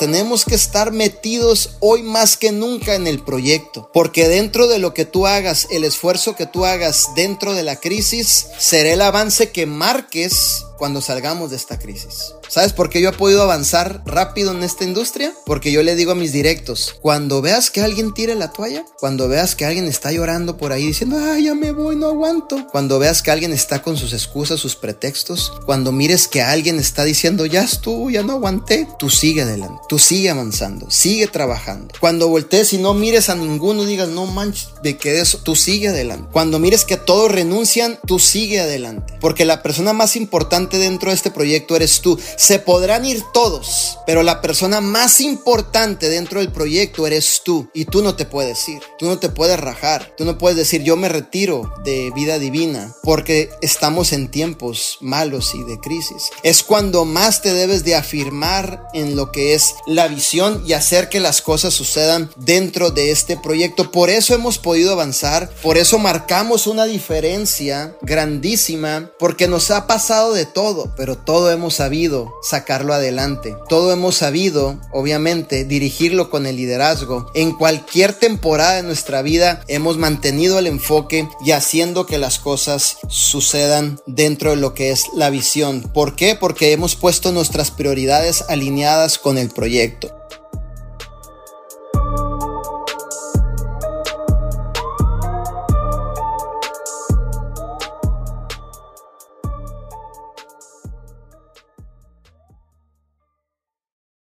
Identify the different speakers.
Speaker 1: tenemos que estar metidos hoy más que nunca en el proyecto, porque dentro de lo que tú hagas, el esfuerzo que tú hagas dentro de la crisis, será el avance que marques cuando salgamos de esta crisis. ¿Sabes por qué yo he podido avanzar rápido en esta industria? Porque yo le digo a mis directos, cuando veas que alguien tire la toalla, cuando veas que alguien está llorando por ahí diciendo, ay, ya me voy, no aguanto, cuando veas que alguien está con sus excusas, sus pretextos, cuando mires que alguien está diciendo, ya estuvo, ya no aguanté, tú sigue adelante, tú sigue avanzando, sigue trabajando. Cuando voltees y no mires a ninguno, digas, no manches, de que eso, tú sigue adelante. Cuando mires que todos renuncian, tú sigue adelante. Porque la persona más dentro de este proyecto eres tú. Se podrán ir todos, pero la persona más importante dentro del proyecto eres tú. Y tú no te puedes ir, tú no te puedes rajar, tú no puedes decir yo me retiro de vida divina porque estamos en tiempos malos y de crisis. Es cuando más te debes de afirmar en lo que es la visión y hacer que las cosas sucedan dentro de este proyecto. Por eso hemos podido avanzar, por eso marcamos una diferencia grandísima, porque nos ha pasado de todo todo, pero todo hemos sabido sacarlo adelante. Todo hemos sabido, obviamente, dirigirlo con el liderazgo. En cualquier temporada de nuestra vida hemos mantenido el enfoque y haciendo que las cosas sucedan dentro de lo que es la visión. ¿Por qué? Porque hemos puesto nuestras prioridades alineadas con el proyecto.